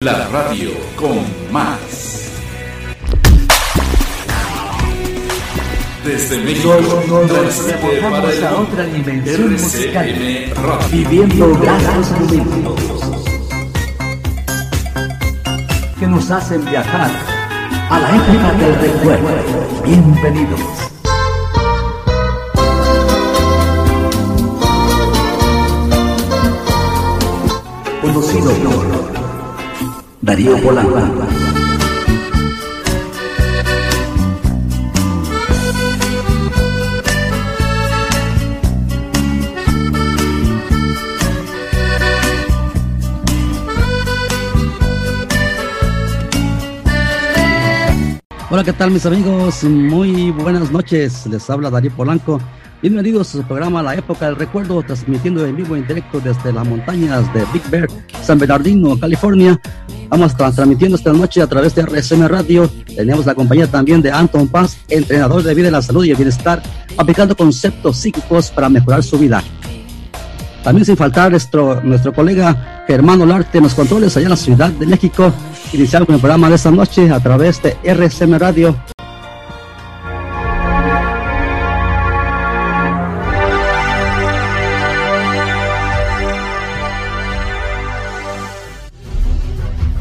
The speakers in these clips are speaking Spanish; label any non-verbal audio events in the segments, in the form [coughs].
La radio con más. Desde México, nos, nos a otra dimensión musical, viviendo grandes momentos que nos hacen viajar a la época del recuerdo. Bienvenidos. Conocido por Darío Polanco. Hola, ¿qué tal mis amigos? Muy buenas noches. Les habla Darío Polanco. Bienvenidos a su programa La Época del Recuerdo, transmitiendo en vivo en directo desde las montañas de Big Bear, San Bernardino, California. Vamos transmitiendo esta noche a través de RSM Radio. Tenemos la compañía también de Anton Paz, entrenador de vida la salud y el bienestar, aplicando conceptos psíquicos para mejorar su vida. También sin faltar nuestro, nuestro colega Germán Olarte en los controles allá en la Ciudad de México. Iniciamos el programa de esta noche a través de RSM Radio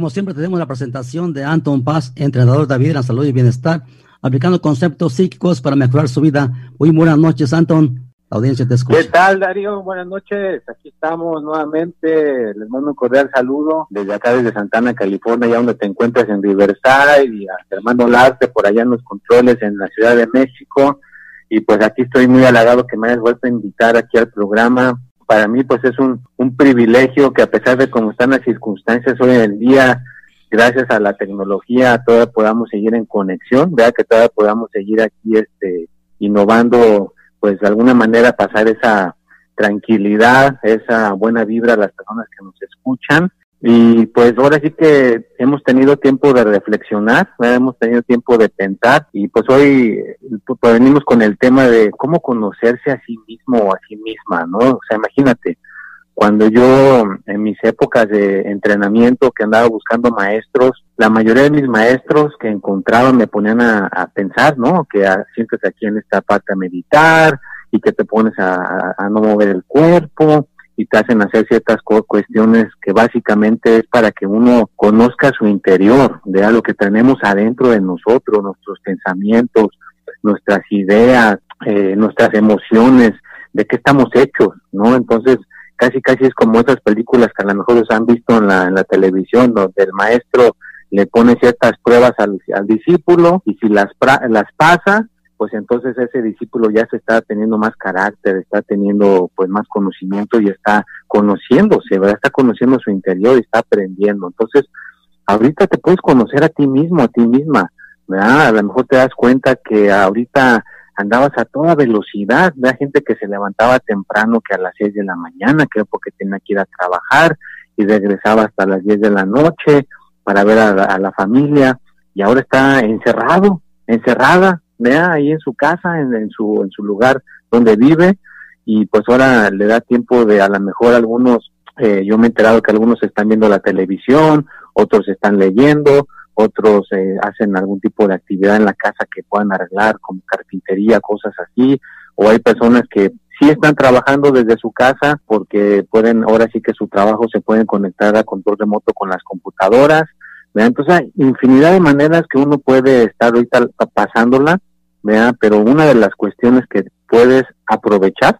Como siempre tenemos la presentación de Anton Paz, entrenador de vida en salud y bienestar, aplicando conceptos psíquicos para mejorar su vida. Muy buenas noches, Anton. La audiencia te escucha. ¿Qué tal, Darío? Buenas noches. Aquí estamos nuevamente. Les mando un cordial saludo desde acá, desde Santana, California, ya donde te encuentras en Riverside, y a Hermano Larte por allá en los controles en la Ciudad de México. Y pues aquí estoy muy halagado que me hayas vuelto a invitar aquí al programa para mí pues es un, un privilegio que a pesar de cómo están las circunstancias hoy en día, gracias a la tecnología todavía podamos seguir en conexión, vea que todavía podamos seguir aquí este innovando, pues de alguna manera pasar esa tranquilidad, esa buena vibra a las personas que nos escuchan y pues ahora sí que hemos tenido tiempo de reflexionar, hemos tenido tiempo de pensar y pues hoy pues, venimos con el tema de cómo conocerse a sí mismo o a sí misma, ¿no? O sea, imagínate, cuando yo en mis épocas de entrenamiento que andaba buscando maestros, la mayoría de mis maestros que encontraba me ponían a, pensar, ¿no? Que sientes aquí en esta parte a meditar y que te pones a no mover el cuerpo y te hacen hacer ciertas cuestiones que básicamente es para que uno conozca su interior, vea lo que tenemos adentro de nosotros, nuestros pensamientos, nuestras ideas, eh, nuestras emociones, de qué estamos hechos, ¿no? Entonces, casi casi es como esas películas que a lo mejor los han visto en la, en la televisión, donde el maestro le pone ciertas pruebas al, al discípulo y si las, las pasa, pues entonces ese discípulo ya se está teniendo más carácter, está teniendo pues más conocimiento y está conociéndose, ¿verdad? Está conociendo su interior y está aprendiendo. Entonces, ahorita te puedes conocer a ti mismo, a ti misma, ¿verdad? A lo mejor te das cuenta que ahorita andabas a toda velocidad, ¿verdad? Gente que se levantaba temprano que a las 6 de la mañana, que porque tenía que ir a trabajar y regresaba hasta las 10 de la noche para ver a la familia y ahora está encerrado, encerrada, vea ahí en su casa, en, su, en su lugar donde vive, y pues ahora le da tiempo de a lo mejor algunos, eh, yo me he enterado que algunos están viendo la televisión, otros están leyendo, otros eh, hacen algún tipo de actividad en la casa que puedan arreglar, como carpintería, cosas así, o hay personas que sí están trabajando desde su casa porque pueden, ahora sí que su trabajo se pueden conectar a control remoto con las computadoras, entonces hay infinidad de maneras que uno puede estar ahorita pasándola pero una de las cuestiones que puedes aprovechar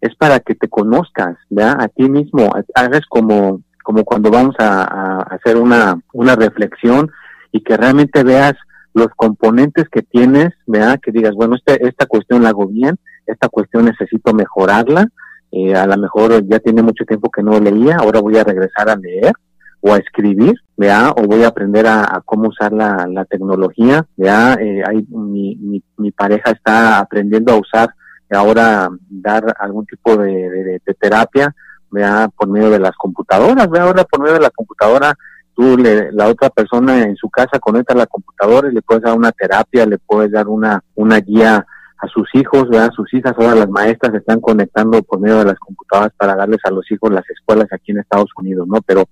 es para que te conozcas, ¿verdad? A ti mismo, hagas como, como cuando vamos a, hacer una, una reflexión y que realmente veas los componentes que tienes, ¿verdad? Que digas, bueno, este, esta cuestión la hago bien, esta cuestión necesito mejorarla, eh, a lo mejor ya tiene mucho tiempo que no leía, ahora voy a regresar a leer, o a escribir, ¿vea? o voy a aprender a, cómo usar la, la tecnología, ¿vea? Eh, hay, mi, mi, mi, pareja está aprendiendo a usar ahora dar algún tipo de, de, terapia, ¿vea? por medio de las computadoras, ¿vea? ahora por medio de la computadora tú le, la otra persona en su casa conecta la computadora y le puedes dar una terapia, le puedes dar una, una guía a sus hijos, ¿verdad? sus hijas, ahora las maestras están conectando por medio de las computadoras para darles a los hijos las escuelas aquí en Estados Unidos, ¿no? Pero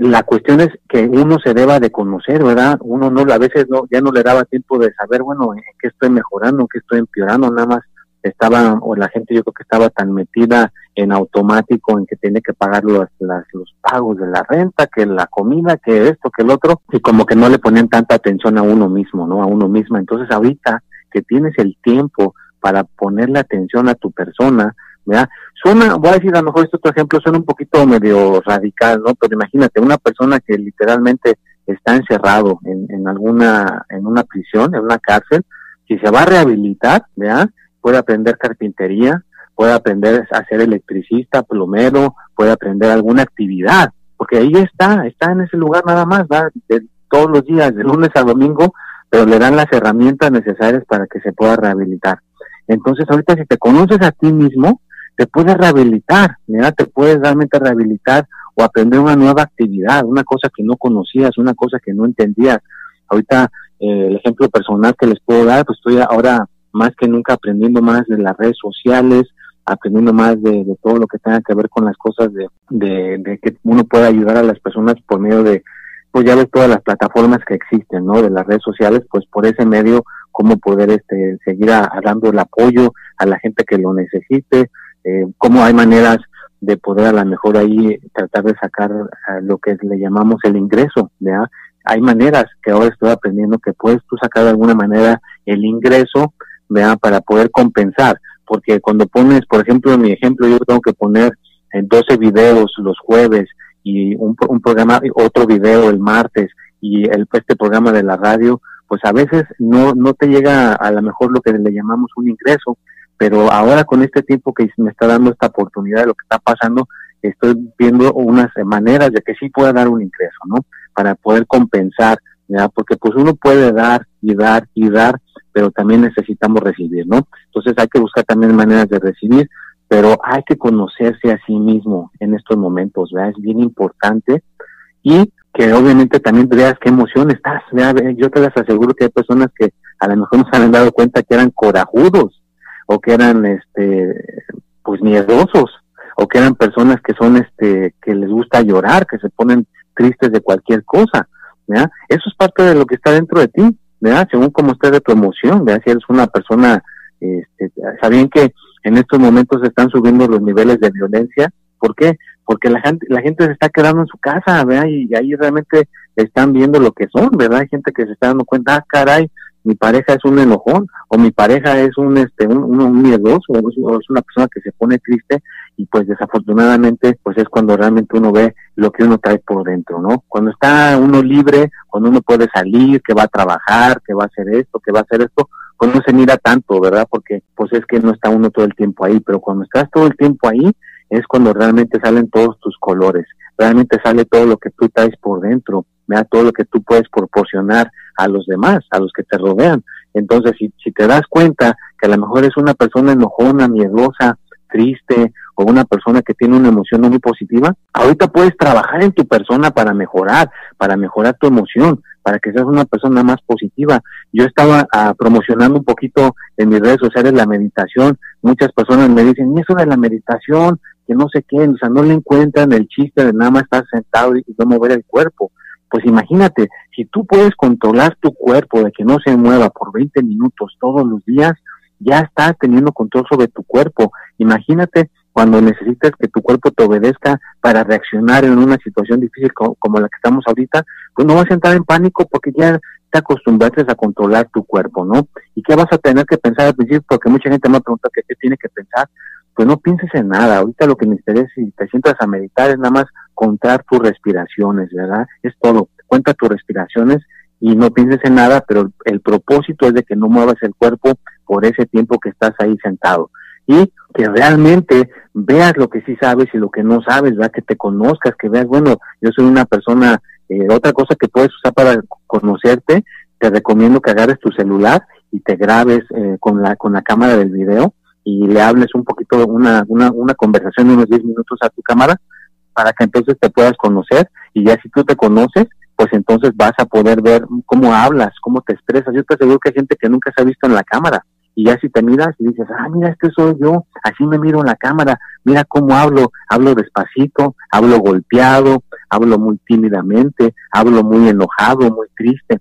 la cuestión es que uno se deba de conocer, ¿verdad? Uno no, a veces no, ya no le daba tiempo de saber, bueno, en qué estoy mejorando, en qué estoy empeorando, nada más estaba, o la gente yo creo que estaba tan metida en automático en que tiene que pagar los, las, los pagos de la renta, que la comida, que esto, que el otro, y como que no le ponían tanta atención a uno mismo, ¿no? A uno misma. Entonces ahorita que tienes el tiempo para ponerle atención a tu persona, ¿verdad? Suena, voy a decir a lo mejor este otro ejemplo suena un poquito medio radical, ¿no? Pero imagínate, una persona que literalmente está encerrado en, en alguna, en una prisión, en una cárcel, si se va a rehabilitar, ¿verdad? Puede aprender carpintería, puede aprender a ser electricista, plomero, puede aprender alguna actividad, porque ahí está, está en ese lugar nada más, ¿verdad? De, todos los días, de lunes a domingo, pero le dan las herramientas necesarias para que se pueda rehabilitar. Entonces, ahorita si te conoces a ti mismo, te puedes rehabilitar, mira, te puedes realmente rehabilitar o aprender una nueva actividad, una cosa que no conocías, una cosa que no entendías. Ahorita, eh, el ejemplo personal que les puedo dar, pues estoy ahora más que nunca aprendiendo más de las redes sociales, aprendiendo más de, todo lo que tenga que ver con las cosas de, de, de que uno pueda ayudar a las personas por medio de pues ya ves todas las plataformas que existen, ¿no? De las redes sociales, pues por ese medio, cómo poder este, seguir dando el apoyo a la gente que lo necesite, eh, cómo hay maneras de poder a lo mejor ahí tratar de sacar lo que le llamamos el ingreso, ¿ya? Hay maneras que ahora estoy aprendiendo que puedes tú sacar de alguna manera el ingreso, ¿vea? Para poder compensar, porque cuando pones, por ejemplo, en mi ejemplo, yo tengo que poner en 12 videos los jueves y un, un programa, otro video el martes y el, este programa de la radio, pues a veces no, no te llega a, lo mejor lo que le llamamos un ingreso, pero ahora con este tiempo que me está dando esta oportunidad de lo que está pasando, estoy viendo unas maneras de que sí pueda dar un ingreso, ¿no? Para poder compensar, ¿ya? Porque pues uno puede dar y dar y dar, pero también necesitamos recibir, ¿no? Entonces hay que buscar también maneras de recibir, pero hay que conocerse a sí mismo en estos momentos, ¿verdad? Es bien importante y que obviamente también veas qué emoción estás, yo te las aseguro que hay personas que a lo mejor no se han dado cuenta que eran corajudos o que eran este pues miedosos o que eran personas que son este que les gusta llorar, que se ponen tristes de cualquier cosa, ¿verdad? Eso es parte de lo que está dentro de ti, ¿verdad? Según cómo estés de tu emoción, ¿verdad? Si eres una persona este, saben que en estos momentos están subiendo los niveles de violencia. ¿Por qué? Porque la gente, la gente se está quedando en su casa, ¿verdad? Y, ahí realmente están viendo lo que son, ¿verdad? Hay gente que se está dando cuenta, ah, caray, mi pareja es un enojón, o mi pareja es un, este, un, miedoso, o es, una persona que se pone triste, y pues desafortunadamente, pues es cuando realmente uno ve lo que uno trae por dentro, ¿no? Cuando está uno libre, cuando uno puede salir, que va a trabajar, que va a hacer esto, que va a hacer esto, pues no se mira tanto, ¿verdad? Porque pues es que no está uno todo el tiempo ahí, pero cuando estás todo el tiempo ahí es cuando realmente salen todos tus colores, realmente sale todo lo que tú traes por dentro, ¿verdad? todo lo que tú puedes proporcionar a los demás, a los que te rodean. Entonces, si, si te das cuenta que a lo mejor es una persona enojona, miedosa, triste o una persona que tiene una emoción muy positiva, ahorita puedes trabajar en tu persona para mejorar, para mejorar tu emoción, para que seas una persona más positiva. Yo estaba ah, promocionando un poquito en mis redes sociales la meditación. Muchas personas me dicen, ¿y eso de la meditación? Que no sé qué, o sea, no le encuentran el chiste de nada más estar sentado y no mover el cuerpo. Pues imagínate, si tú puedes controlar tu cuerpo de que no se mueva por 20 minutos todos los días, ya estás teniendo control sobre tu cuerpo. Imagínate cuando necesitas que tu cuerpo te obedezca para reaccionar en una situación difícil como, la que estamos ahorita, pues no vas a entrar en pánico porque ya te acostumbraste a controlar tu cuerpo, ¿no? ¿Y qué vas a tener que pensar al principio? Porque mucha gente me pregunta qué tiene que pensar. Pues no pienses en nada. Ahorita lo que me interesa si te sientas a meditar es nada más contar tus respiraciones, ¿verdad? Es todo. Cuenta tus respiraciones y no pienses en nada, pero el propósito es de que no muevas el cuerpo por ese tiempo que estás ahí sentado. y que realmente veas lo que sí sabes y lo que no sabes, ¿verdad? que te conozcas, que veas, bueno, yo soy una persona, eh, otra cosa que puedes usar para conocerte, te recomiendo que agarres tu celular y te grabes eh, con la con la cámara del video y le hables un poquito, una, una, una conversación de unos 10 minutos a tu cámara para que entonces te puedas conocer y ya si tú te conoces, pues entonces vas a poder ver cómo hablas, cómo te expresas. Yo te aseguro que hay gente que nunca se ha visto en la cámara y ya si te miras y dices, ah, mira, este soy yo, así me miro en la cámara, mira cómo hablo, hablo despacito, hablo golpeado, hablo muy tímidamente, hablo muy enojado, muy triste.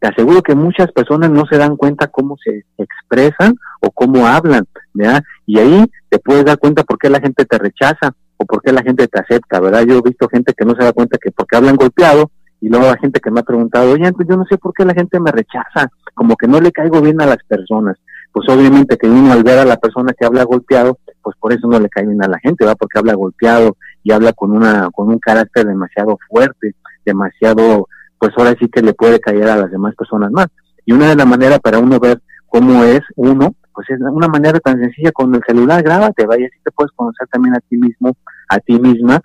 Te aseguro que muchas personas no se dan cuenta cómo se expresan o cómo hablan, ¿verdad? Y ahí te puedes dar cuenta por qué la gente te rechaza o por qué la gente te acepta, ¿verdad? Yo he visto gente que no se da cuenta que porque hablan golpeado, y luego hay gente que me ha preguntado, oye, yo no sé por qué la gente me rechaza, como que no le caigo bien a las personas pues obviamente que uno al ver a la persona que habla golpeado, pues por eso no le cae bien a la gente, va porque habla golpeado y habla con una con un carácter demasiado fuerte, demasiado, pues ahora sí que le puede caer a las demás personas más. Y una de las maneras para uno ver cómo es uno, pues es una manera tan sencilla con el celular, grábate, vaya, así te puedes conocer también a ti mismo, a ti misma,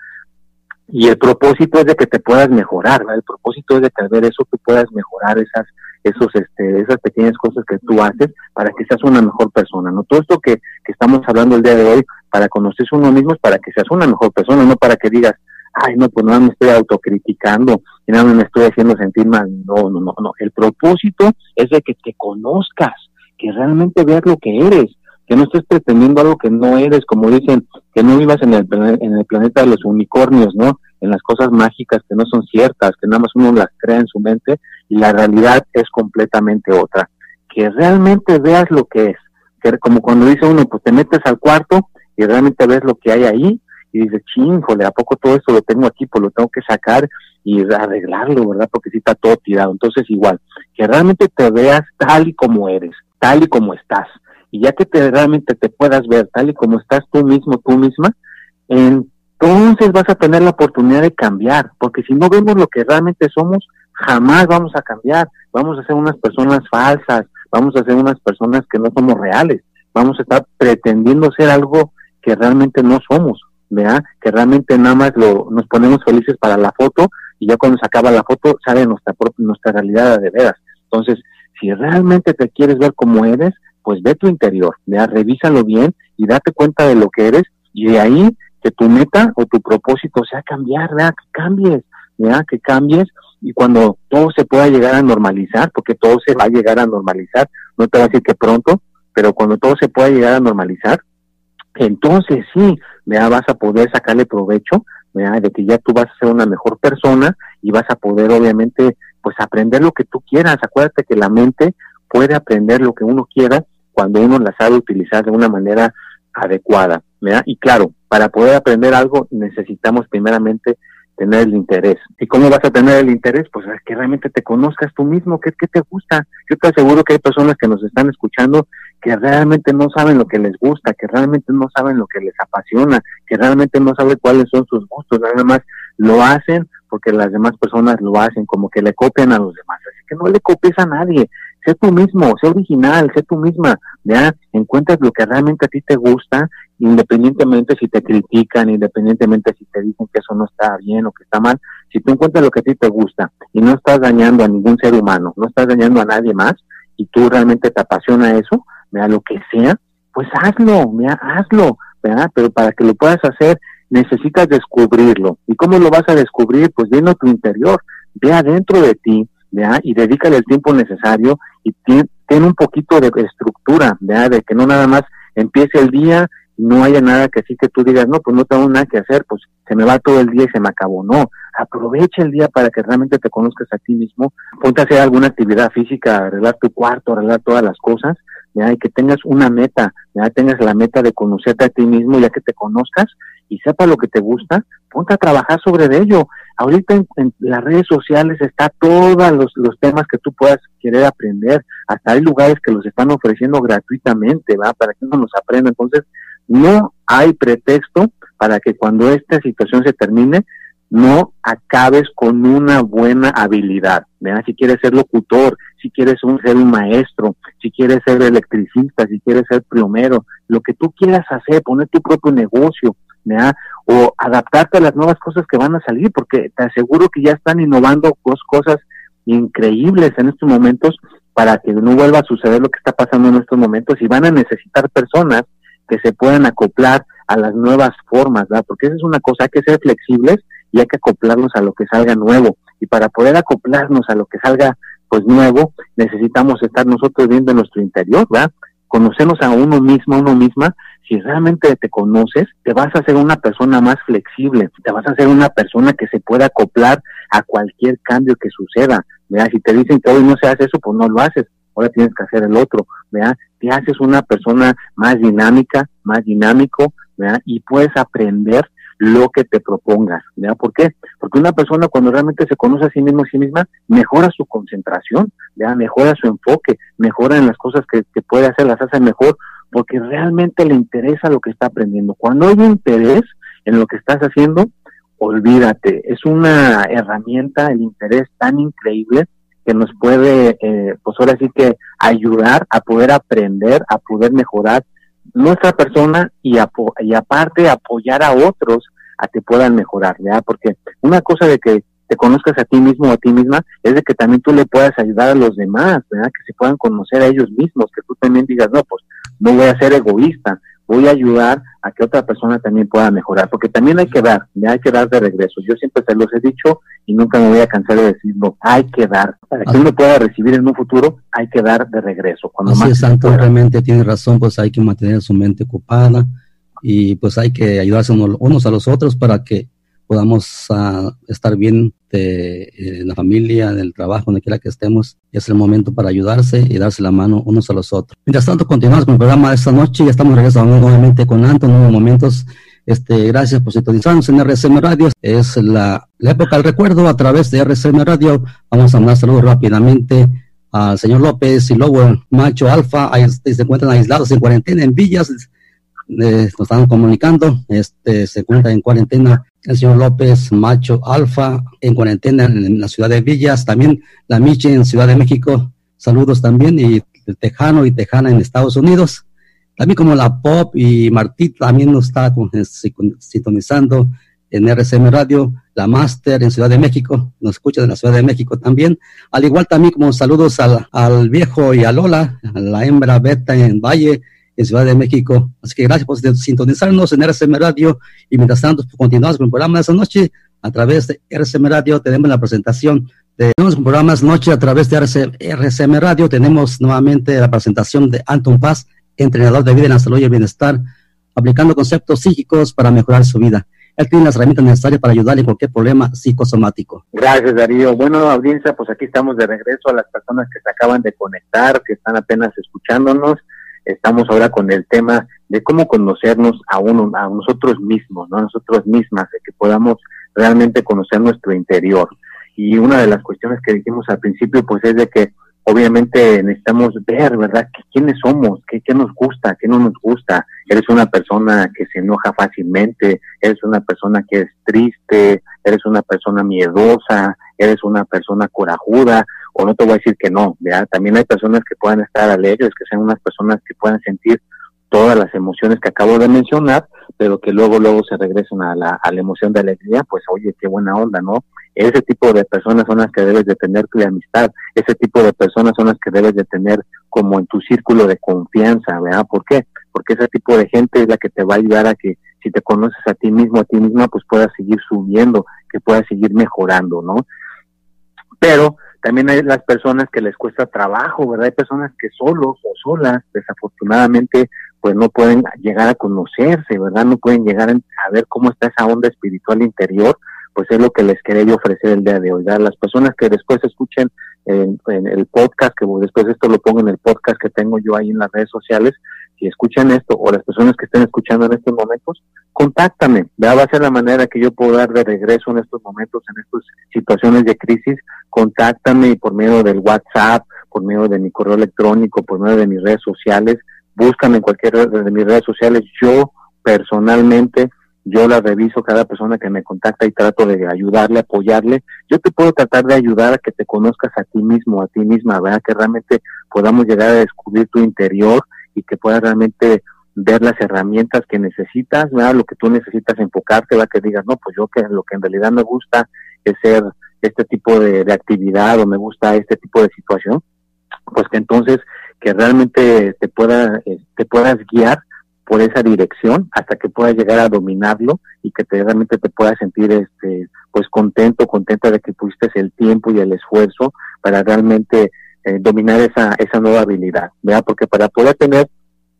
y el propósito es de que te puedas mejorar, el propósito es de que al ver eso tú puedas mejorar esas esos este esas pequeñas cosas que tú haces para que seas una mejor persona no todo esto que, que estamos hablando el día de hoy para conocerse uno mismo es para que seas una mejor persona no para que digas ay no pues nada me estoy autocriticando nada me estoy haciendo sentir mal no no no no el propósito es de que te conozcas que realmente veas lo que eres que no estés pretendiendo algo que no eres, como dicen, que no vivas en el, en el planeta de los unicornios, ¿no? En las cosas mágicas que no son ciertas, que nada más uno las crea en su mente y la realidad es completamente otra. Que realmente veas lo que es, que como cuando dice uno, pues te metes al cuarto y realmente ves lo que hay ahí y dices, chingole, ¿a poco todo esto lo tengo aquí? Pues lo tengo que sacar y arreglarlo, ¿verdad? Porque si está todo tirado. Entonces igual, que realmente te veas tal y como eres, tal y como estás y ya que te, realmente te puedas ver tal y como estás tú mismo, tú misma, entonces vas a tener la oportunidad de cambiar, porque si no vemos lo que realmente somos, jamás vamos a cambiar, vamos a ser unas personas falsas, vamos a ser unas personas que no somos reales, vamos a estar pretendiendo ser algo que realmente no somos, ¿verdad? Que realmente nada más lo, nos ponemos felices para la foto y ya cuando se acaba la foto sale nuestra, nuestra realidad de veras. Entonces, si realmente te quieres ver como eres, pues ve tu interior, ¿ya? revísalo bien y date cuenta de lo que eres y de ahí que tu meta o tu propósito sea cambiar, ¿verdad? que cambies, ¿ya? que cambies y cuando todo se pueda llegar a normalizar, porque todo se va a llegar a normalizar, no te voy a decir que pronto, pero cuando todo se pueda llegar a normalizar, entonces sí, ¿ya? vas a poder sacarle provecho, ¿ya? de que ya tú vas a ser una mejor persona y vas a poder obviamente pues aprender lo que tú quieras. Acuérdate que la mente puede aprender lo que uno quiera cuando uno la sabe utilizar de una manera adecuada. ¿verdad? Y claro, para poder aprender algo necesitamos primeramente tener el interés. ¿Y cómo vas a tener el interés? Pues es que realmente te conozcas tú mismo, qué, qué te gusta. Yo te aseguro que hay personas que nos están escuchando que realmente no saben lo que les gusta, que realmente no saben lo que les apasiona, que realmente no saben cuáles son sus gustos, nada más lo hacen porque las demás personas lo hacen, como que le copian a los demás. Así que no le copies a nadie, sé tú mismo, sé original, sé tú misma, ya encuentras lo que realmente a ti te gusta, independientemente si te critican, independientemente si te dicen que eso no está bien o que está mal, si tú encuentras lo que a ti te gusta y no estás dañando a ningún ser humano, no estás dañando a nadie más y tú realmente te apasiona eso, vea lo que sea, pues hazlo, vea, hazlo, ¿verdad? Pero para que lo puedas hacer necesitas descubrirlo. ¿Y cómo lo vas a descubrir? Pues viendo tu interior, ve adentro de ti, ¿vea? y dedícale el tiempo necesario y ten, un poquito de estructura, ¿vea? de que no nada más empiece el día no haya nada que así que tú digas, no, pues no tengo nada que hacer, pues se me va todo el día y se me acabó. No, aprovecha el día para que realmente te conozcas a ti mismo, ponte a hacer alguna actividad física, arreglar tu cuarto, arreglar todas las cosas, ¿ya? y que tengas una meta, ya tengas la meta de conocerte a ti mismo, ya que te conozcas y sepa lo que te gusta, ponte a trabajar sobre ello. Ahorita en, las redes sociales está todos los, los, temas que tú puedas querer aprender, hasta hay lugares que los están ofreciendo gratuitamente, ¿va? Para que uno los aprenda. Entonces, no hay pretexto para que cuando esta situación se termine, no acabes con una buena habilidad. ¿verdad? Si quieres ser locutor, si quieres ser un maestro, si quieres ser electricista, si quieres ser primero, lo que tú quieras hacer, poner tu propio negocio, o adaptarte a las nuevas cosas que van a salir, porque te aseguro que ya están innovando dos cosas increíbles en estos momentos para que no vuelva a suceder lo que está pasando en estos momentos y van a necesitar personas que se puedan acoplar a las nuevas formas, ¿verdad? Porque esa es una cosa, hay que ser flexibles y hay que acoplarnos a lo que salga nuevo. Y para poder acoplarnos a lo que salga pues nuevo, necesitamos estar nosotros viendo en nuestro interior, ¿verdad? Conocernos a uno mismo, a uno misma. Si realmente te conoces, te vas a hacer una persona más flexible, te vas a hacer una persona que se pueda acoplar a cualquier cambio que suceda. ¿verdad? Si te dicen que hoy no se hace eso, pues no lo haces, ahora tienes que hacer el otro. ¿verdad? Te haces una persona más dinámica, más dinámico, ¿verdad? y puedes aprender lo que te propongas. ¿verdad? ¿Por qué? Porque una persona cuando realmente se conoce a sí mismo, a sí misma, mejora su concentración, ¿verdad? mejora su enfoque, mejora en las cosas que, que puede hacer, las hace mejor, porque realmente le interesa lo que está aprendiendo. Cuando hay interés en lo que estás haciendo, olvídate, es una herramienta, el interés tan increíble que nos puede, eh, pues ahora sí que ayudar a poder aprender, a poder mejorar nuestra persona y, y aparte apoyar a otros a que puedan mejorar, ¿ya? Porque una cosa de que te conozcas a ti mismo o a ti misma es de que también tú le puedas ayudar a los demás, ¿verdad? Que se puedan conocer a ellos mismos, que tú también digas, no, pues no voy a ser egoísta, voy a ayudar a que otra persona también pueda mejorar, porque también hay que dar, ya hay que dar de regreso. Yo siempre se los he dicho y nunca me voy a cansar de decirlo, hay que dar. Para que uno pueda recibir en un futuro, hay que dar de regreso. Cuando Así es, Santo, realmente tiene razón, pues hay que mantener su mente ocupada y pues hay que ayudarse unos a los otros para que podamos uh, estar bien de, eh, en la familia, en el trabajo, donde quiera que estemos. Es el momento para ayudarse y darse la mano unos a los otros. Mientras tanto, continuamos con el programa de esta noche. Ya estamos regresando nuevamente con Anton, nuevos momentos. Este, gracias por sintonizarnos en RCM Radio. Es la, la época del recuerdo a través de RCM Radio. Vamos a mandar saludos rápidamente al señor López y luego Macho Alfa. Ahí se encuentran aislados en cuarentena en Villas. Eh, nos están comunicando. Este, se encuentra en cuarentena el señor López Macho Alfa en cuarentena en, la ciudad de Villas, también la Michi en Ciudad de México, saludos también, y el Tejano y Tejana en Estados Unidos, también como la Pop y Martí también nos está sintonizando en RCM Radio, la Master en Ciudad de México, nos escucha en la Ciudad de México también, al igual también como saludos al, al viejo y a Lola, a la hembra Beta en Valle, en Ciudad de México. Así que gracias por sintonizarnos en RCM Radio y mientras tanto pues, continuamos con el programa de esta noche a través de RCM Radio. Tenemos la presentación de los programas noche a través de RCM Radio. Tenemos nuevamente la presentación de Anton Paz, entrenador de vida en la salud y el bienestar, aplicando conceptos psíquicos para mejorar su vida. Él tiene las herramientas necesarias para ayudar en cualquier problema psicosomático. Gracias, Darío. Bueno, audiencia, pues aquí estamos de regreso a las personas que se acaban de conectar, que están apenas escuchándonos estamos ahora con el tema de cómo conocernos a uno, a nosotros mismos, ¿no? A nosotros mismas, de que podamos realmente conocer nuestro interior. Y una de las cuestiones que dijimos al principio, pues es de que obviamente necesitamos ver, ¿verdad?, quiénes somos, qué, qué nos gusta, qué no nos gusta. Eres una persona que se enoja fácilmente, eres una persona que es triste, eres una persona miedosa, eres una persona corajuda, o no te voy a decir que no, ¿verdad? También hay personas que puedan estar alegres, que sean unas personas que puedan sentir todas las emociones que acabo de mencionar, pero que luego luego se regresen a la, a la emoción de alegría, pues oye, qué buena onda, ¿no? Ese tipo de personas son las que debes de tener tu amistad, ese tipo de personas son las que debes de tener como en tu círculo de confianza, ¿verdad? ¿Por qué? Porque ese tipo de gente es la que te va a ayudar a que si te conoces a ti mismo, a ti misma, pues puedas seguir subiendo, que puedas seguir mejorando, ¿no? Pero también hay las personas que les cuesta trabajo, ¿verdad? Hay personas que solos o solas, desafortunadamente, pues no pueden llegar a conocerse, ¿verdad? No pueden llegar a ver cómo está esa onda espiritual interior, pues es lo que les quería ofrecer el día de hoy. ¿verdad? Las personas que después escuchen en, el podcast, que después esto lo pongo en el podcast que tengo yo ahí en las redes sociales, si escuchan esto o las personas que estén escuchando en estos momentos, contáctame. ¿verdad? Va a ser la manera que yo puedo dar de regreso en estos momentos, en estas situaciones de crisis. Contáctame por medio del WhatsApp, por medio de mi correo electrónico, por medio de mis redes sociales. Búscame en cualquiera de mis redes sociales. Yo personalmente yo la reviso cada persona que me contacta y trato de ayudarle, apoyarle. Yo te puedo tratar de ayudar a que te conozcas a ti mismo, a ti misma, ¿verdad? Que realmente podamos llegar a descubrir tu interior y que puedas realmente ver las herramientas que necesitas, ¿verdad? lo que tú necesitas enfocarte, va que digas, no, pues yo que lo que en realidad me gusta es ser este tipo de, actividad o me gusta este tipo de situación, pues que entonces que realmente te pueda eh, te puedas guiar por esa dirección hasta que puedas llegar a dominarlo y que te, realmente te puedas sentir este pues contento contenta de que pusiste el tiempo y el esfuerzo para realmente eh, dominar esa esa nueva habilidad ¿verdad? porque para poder tener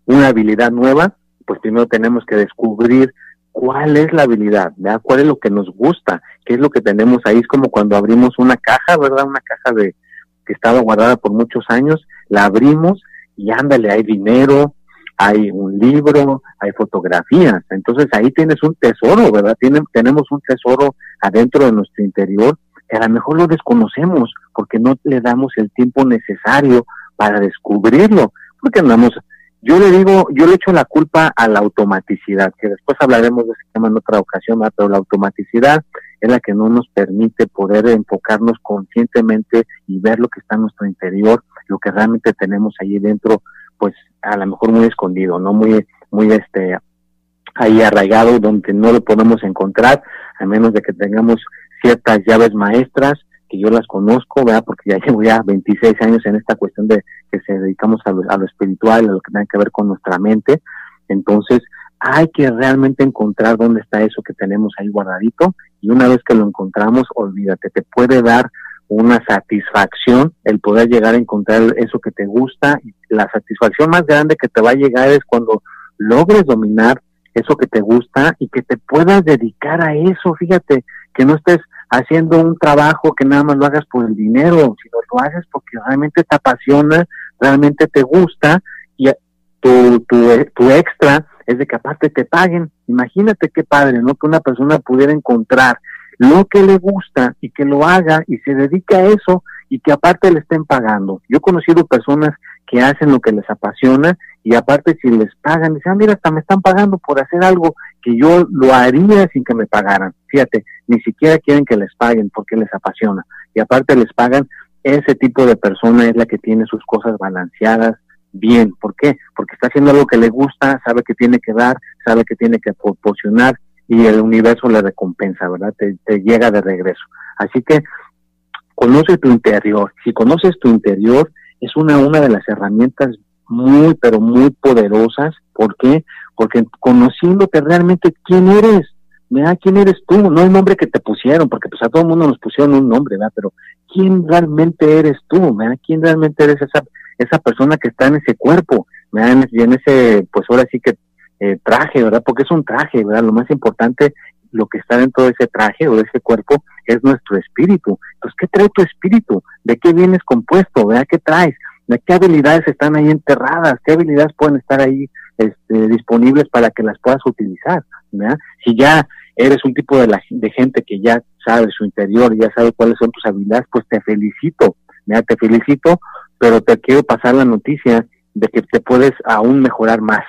una habilidad nueva pues primero tenemos que descubrir cuál es la habilidad ¿verdad? cuál es lo que nos gusta qué es lo que tenemos ahí es como cuando abrimos una caja verdad una caja de que estaba guardada por muchos años la abrimos y ándale hay dinero hay un libro, hay fotografías. Entonces ahí tienes un tesoro, ¿verdad? tenemos un tesoro adentro de nuestro interior que a lo mejor lo desconocemos porque no le damos el tiempo necesario para descubrirlo. Porque andamos, yo le digo, yo le echo la culpa a la automaticidad, que después hablaremos de ese tema en otra ocasión, pero la automaticidad es la que no nos permite poder enfocarnos conscientemente y ver lo que está en nuestro interior, lo que realmente tenemos ahí dentro pues a lo mejor muy escondido, no muy, muy este, ahí arraigado donde no lo podemos encontrar, a menos de que tengamos ciertas llaves maestras que yo las conozco, ¿verdad? Porque ya llevo ya 26 años en esta cuestión de que se dedicamos a lo, a lo espiritual, a lo que tiene que ver con nuestra mente. Entonces, hay que realmente encontrar dónde está eso que tenemos ahí guardadito y una vez que lo encontramos, olvídate, te puede dar una satisfacción el poder llegar a encontrar eso que te gusta. La satisfacción más grande que te va a llegar es cuando logres dominar eso que te gusta y que te puedas dedicar a eso. Fíjate, que no estés haciendo un trabajo que nada más lo hagas por el dinero, sino lo haces porque realmente te apasiona, realmente te gusta y tu, tu, tu extra es de que aparte te paguen. Imagínate qué padre, ¿no? Que una persona pudiera encontrar lo que le gusta y que lo haga y se dedique a eso y que aparte le estén pagando. Yo he conocido personas que hacen lo que les apasiona y aparte si les pagan, dicen, ah, mira, hasta me están pagando por hacer algo que yo lo haría sin que me pagaran. Fíjate, ni siquiera quieren que les paguen porque les apasiona. Y aparte les pagan, ese tipo de persona es la que tiene sus cosas balanceadas bien. ¿Por qué? Porque está haciendo algo que le gusta, sabe que tiene que dar, sabe que tiene que proporcionar y el universo le recompensa, ¿verdad? Te, llega de regreso. Así que conoce tu interior. Si conoces tu interior, es una, una de las herramientas muy, pero muy poderosas. ¿Por qué? Porque conociéndote realmente quién eres, ¿verdad? ¿Quién eres tú? No el nombre que te pusieron, porque pues a todo el mundo nos pusieron un nombre, ¿verdad? Pero ¿quién realmente eres tú, ¿verdad? ¿Quién realmente eres esa, esa persona que está en ese cuerpo, ¿verdad? Y en ese, pues ahora sí que eh, traje, ¿verdad? Porque es un traje, ¿verdad? Lo más importante, lo que está dentro de ese traje o de ese cuerpo es nuestro espíritu. Entonces, ¿qué trae tu espíritu? ¿De qué vienes compuesto? ¿Verdad? ¿Qué traes? ¿De qué habilidades están ahí enterradas? ¿Qué habilidades pueden estar ahí este, disponibles para que las puedas utilizar? Si ya eres un tipo de, la, de gente que ya sabe su interior, ya sabe cuáles son tus habilidades, pues te felicito. Te felicito, pero te quiero pasar la noticia de que te puedes aún mejorar más,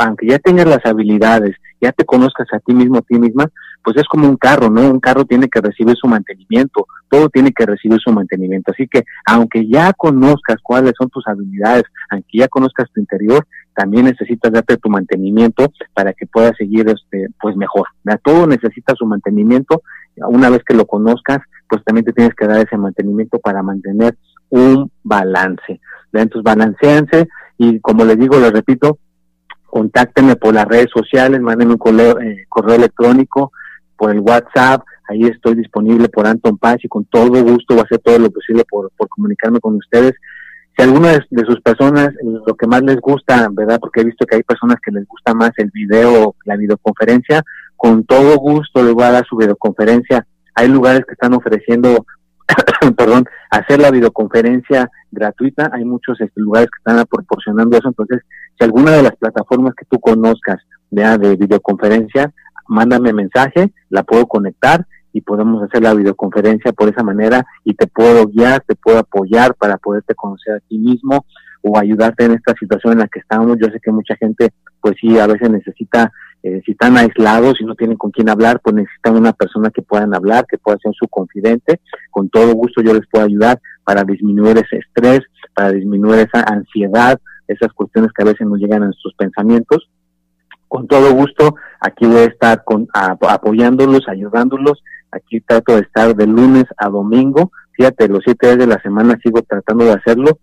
aunque ya tengas las habilidades, ya te conozcas a ti mismo, a ti misma, pues es como un carro, ¿no? Un carro tiene que recibir su mantenimiento, todo tiene que recibir su mantenimiento. Así que aunque ya conozcas cuáles son tus habilidades, aunque ya conozcas tu interior, también necesitas darte tu mantenimiento para que puedas seguir este, pues mejor. Todo necesita su mantenimiento. Una vez que lo conozcas, pues también te tienes que dar ese mantenimiento para mantener un balance. Entonces, balanceanse y como les digo, les repito, contáctenme por las redes sociales, mándenme un correo, eh, correo electrónico, por el WhatsApp, ahí estoy disponible por Anton Paz y con todo gusto voy a hacer todo lo posible por, comunicarme con ustedes. Si alguna de, sus personas lo que más les gusta, ¿verdad? Porque he visto que hay personas que les gusta más el video, la videoconferencia, con todo gusto les voy a dar su videoconferencia. Hay lugares que están ofreciendo [coughs] perdón, hacer la videoconferencia gratuita. Hay muchos este, lugares que están proporcionando eso. Entonces, si alguna de las plataformas que tú conozcas de, de videoconferencia, mándame mensaje, la puedo conectar y podemos hacer la videoconferencia por esa manera y te puedo guiar, te puedo apoyar para poderte conocer a ti mismo o ayudarte en esta situación en la que estamos. Yo sé que mucha gente, pues sí, a veces necesita eh, si están aislados y no tienen con quién hablar, pues necesitan una persona que puedan hablar, que pueda ser su confidente. Con todo gusto yo les puedo ayudar para disminuir ese estrés, para disminuir esa ansiedad, esas cuestiones que a veces nos llegan a nuestros pensamientos. con todo gusto, aquí voy a estar con, apoyándolos, ayudándolos. Aquí trato de estar de lunes a domingo. Fíjate, los siete días de la semana sigo tratando de hacerlo.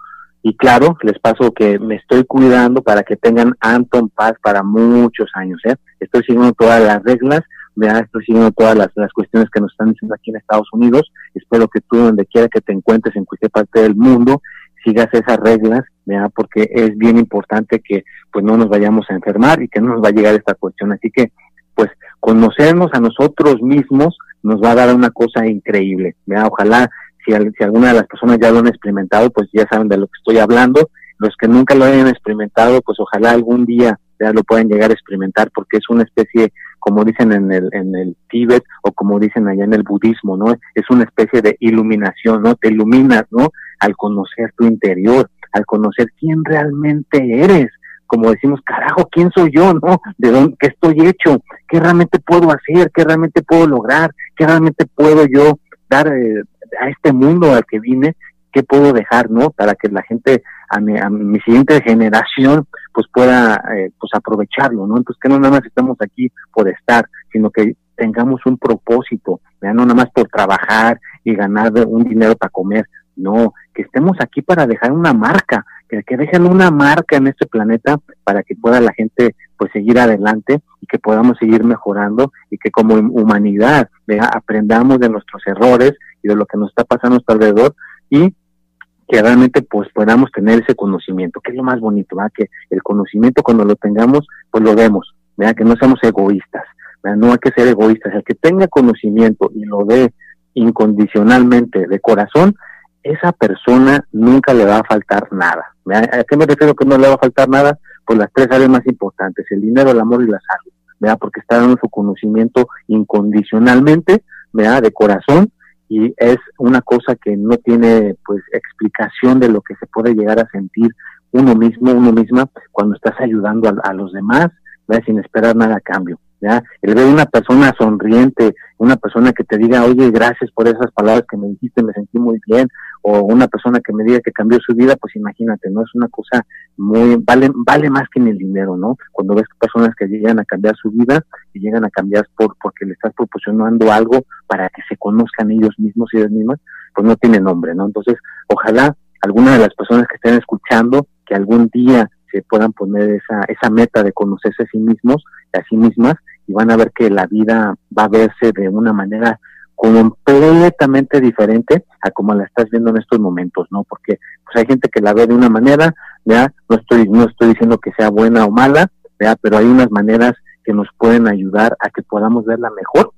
Y claro, les paso que me estoy cuidando para que tengan Anton Paz para muchos años. ¿eh? Estoy siguiendo todas las reglas, ¿verdad? estoy siguiendo todas las, las cuestiones que nos están diciendo aquí en Estados Unidos. Espero que tú, donde quiera que te encuentres, en cualquier parte del mundo, sigas esas reglas, ¿verdad? porque es bien importante que pues no nos vayamos a enfermar y que no nos va a llegar esta cuestión. Así que, pues, conocernos a nosotros mismos nos va a dar una cosa increíble. ¿verdad? Ojalá, si, si alguna de las personas ya lo han experimentado, pues ya saben de lo que estoy hablando. Los que nunca lo hayan experimentado, pues ojalá algún día ya lo puedan llegar a experimentar, porque es una especie, como dicen en el, en el Tíbet o como dicen allá en el budismo, ¿no? Es una especie de iluminación, ¿no? Te iluminas, ¿no? Al conocer tu interior, al conocer quién realmente eres, como decimos, carajo, ¿quién soy yo, no? ¿De dónde, qué estoy hecho? ¿Qué realmente puedo hacer? ¿Qué realmente puedo lograr? ¿Qué realmente puedo yo dar eh, a este mundo al que vine? ¿Qué puedo dejar, no? Para que la gente, a mi, a mi siguiente generación, pues pueda, eh, pues aprovecharlo, ¿no? Entonces que no nada más estamos aquí por estar, sino que tengamos un propósito, no nada más por trabajar y ganar un dinero para comer, no, que estemos aquí para dejar una marca, que dejen una marca en este planeta para que pueda la gente pues seguir adelante y que podamos seguir mejorando y que como humanidad aprendamos de nuestros errores y de lo que nos está pasando a nuestro alrededor y que realmente pues podamos tener ese conocimiento, que es lo más bonito, ¿verdad? que el conocimiento cuando lo tengamos pues lo vemos, ¿verdad? que no seamos egoístas, no hay que ser egoístas, el que tenga conocimiento y lo dé incondicionalmente de corazón, esa persona nunca le va a faltar nada. ¿A qué me refiero que no le va a faltar nada? Pues las tres áreas más importantes, el dinero, el amor y la salud, ¿verdad? Porque está dando su conocimiento incondicionalmente, ¿verdad? De corazón, y es una cosa que no tiene, pues, explicación de lo que se puede llegar a sentir uno mismo, uno misma, cuando estás ayudando a, a los demás, ¿verdad? Sin esperar nada a cambio. El ver una persona sonriente, una persona que te diga, oye, gracias por esas palabras que me dijiste, me sentí muy bien, o una persona que me diga que cambió su vida, pues imagínate, ¿no? Es una cosa muy, vale, vale más que en el dinero, ¿no? Cuando ves personas que llegan a cambiar su vida y llegan a cambiar por, porque le estás proporcionando algo para que se conozcan ellos mismos y ellas mismas, pues no tiene nombre, ¿no? Entonces, ojalá alguna de las personas que estén escuchando, que algún día se puedan poner esa, esa meta de conocerse a sí mismos, a sí mismas, y van a ver que la vida va a verse de una manera completamente diferente a como la estás viendo en estos momentos, ¿no? Porque pues hay gente que la ve de una manera, ya no estoy no estoy diciendo que sea buena o mala, ya pero hay unas maneras que nos pueden ayudar a que podamos verla mejor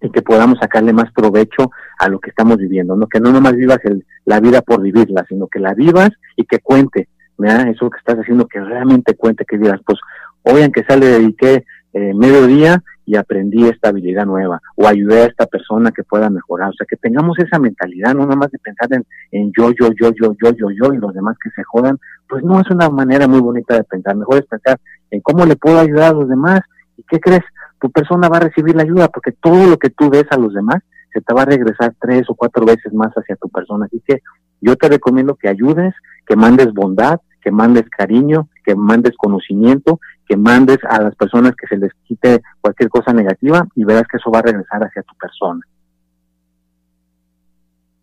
y que podamos sacarle más provecho a lo que estamos viviendo, no que no nomás vivas el, la vida por vivirla, sino que la vivas y que cuente, ¿ya? eso que estás haciendo que realmente cuente, que digas, pues hoy en que sale dediqué eh, mediodía y aprendí esta habilidad nueva o ayudé a esta persona que pueda mejorar. O sea, que tengamos esa mentalidad, no nada más de pensar en, en yo, yo, yo, yo, yo, yo, yo y los demás que se jodan, pues no es una manera muy bonita de pensar. Mejor es pensar en cómo le puedo ayudar a los demás y qué crees, tu persona va a recibir la ayuda porque todo lo que tú des a los demás se te va a regresar tres o cuatro veces más hacia tu persona. Así que yo te recomiendo que ayudes, que mandes bondad, que mandes cariño, que mandes conocimiento, que mandes a las personas que se les quite cualquier cosa negativa y verás que eso va a regresar hacia tu persona.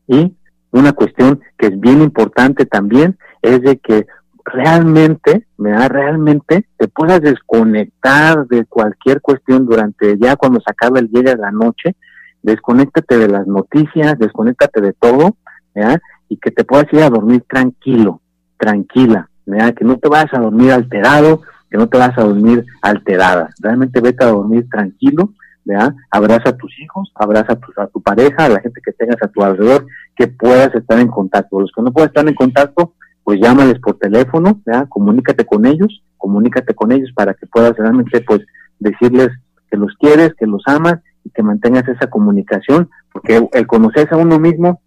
Y una cuestión que es bien importante también es de que realmente, me da realmente, te puedas desconectar de cualquier cuestión durante ya cuando se acaba el día de la noche, desconéctate de las noticias, desconéctate de todo, y que te puedas ir a dormir tranquilo, tranquila, que no te vayas a dormir alterado, que no te vas a dormir alterada. Realmente vete a dormir tranquilo, ¿verdad? Abraza a tus hijos, abraza a tu, a tu pareja, a la gente que tengas a tu alrededor, que puedas estar en contacto. Los que no puedan estar en contacto, pues llámales por teléfono, ¿verdad? Comunícate con ellos, comunícate con ellos para que puedas realmente, pues, decirles que los quieres, que los amas y que mantengas esa comunicación, porque el conocerse a uno mismo,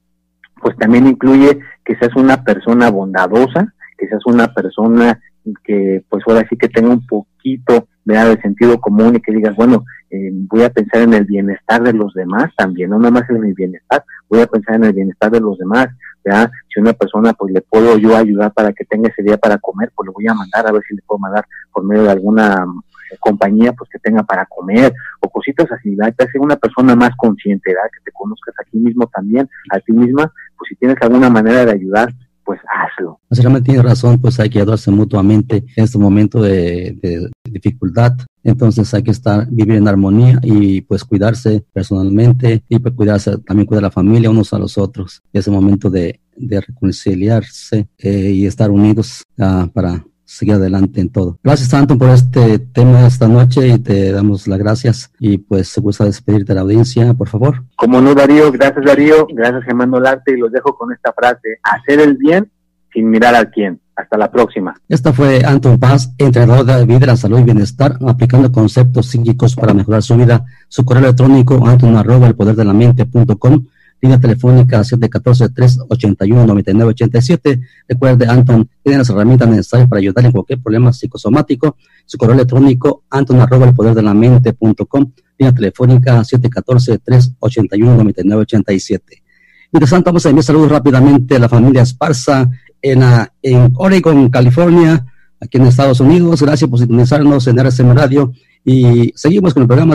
pues también incluye que seas una persona bondadosa, que seas una persona que pues ahora sí que tenga un poquito de sentido común y que digas, bueno, eh, voy a pensar en el bienestar de los demás también, no nada más en mi bienestar, voy a pensar en el bienestar de los demás, ¿ya? Si una persona pues le puedo yo ayudar para que tenga ese día para comer, pues le voy a mandar a ver si le puedo mandar por medio de alguna compañía pues que tenga para comer o cositas así, ¿verdad? Te hace una persona más consciente, ¿verdad? Que te conozcas a ti mismo también, a ti misma, pues si tienes alguna manera de ayudar, pues hazlo. Básicamente tiene razón, pues hay que ayudarse mutuamente en este momento de, de, dificultad. Entonces hay que estar, vivir en armonía y pues cuidarse personalmente y pues cuidarse, también cuidar a la familia unos a los otros. Ese momento de, reconciliarse eh, y estar unidos uh, para seguir adelante en todo. Gracias, Anton, por este tema esta noche y te damos las gracias. Y pues se gusta despedirte de la audiencia, por favor. Como no, Darío, gracias, Darío, gracias, Germán Olarte, y los dejo con esta frase: hacer el bien sin mirar al quién. Hasta la próxima. Esta fue Anton Paz, entrenador de vida, la salud y bienestar, aplicando conceptos psíquicos para mejorar su vida. Su correo electrónico, anton la línea telefónica 714-381-9987. Recuerde, Anton tiene las herramientas necesarias para ayudar en cualquier problema psicosomático. Su correo electrónico, anton arroba el poder de la mente.com, línea telefónica 714-381-9987. Mientras tanto, vamos a enviar saludos rápidamente a la familia Esparza en, en Oregon, California, aquí en Estados Unidos. Gracias por sintonizarnos en RSM Radio y seguimos con el programa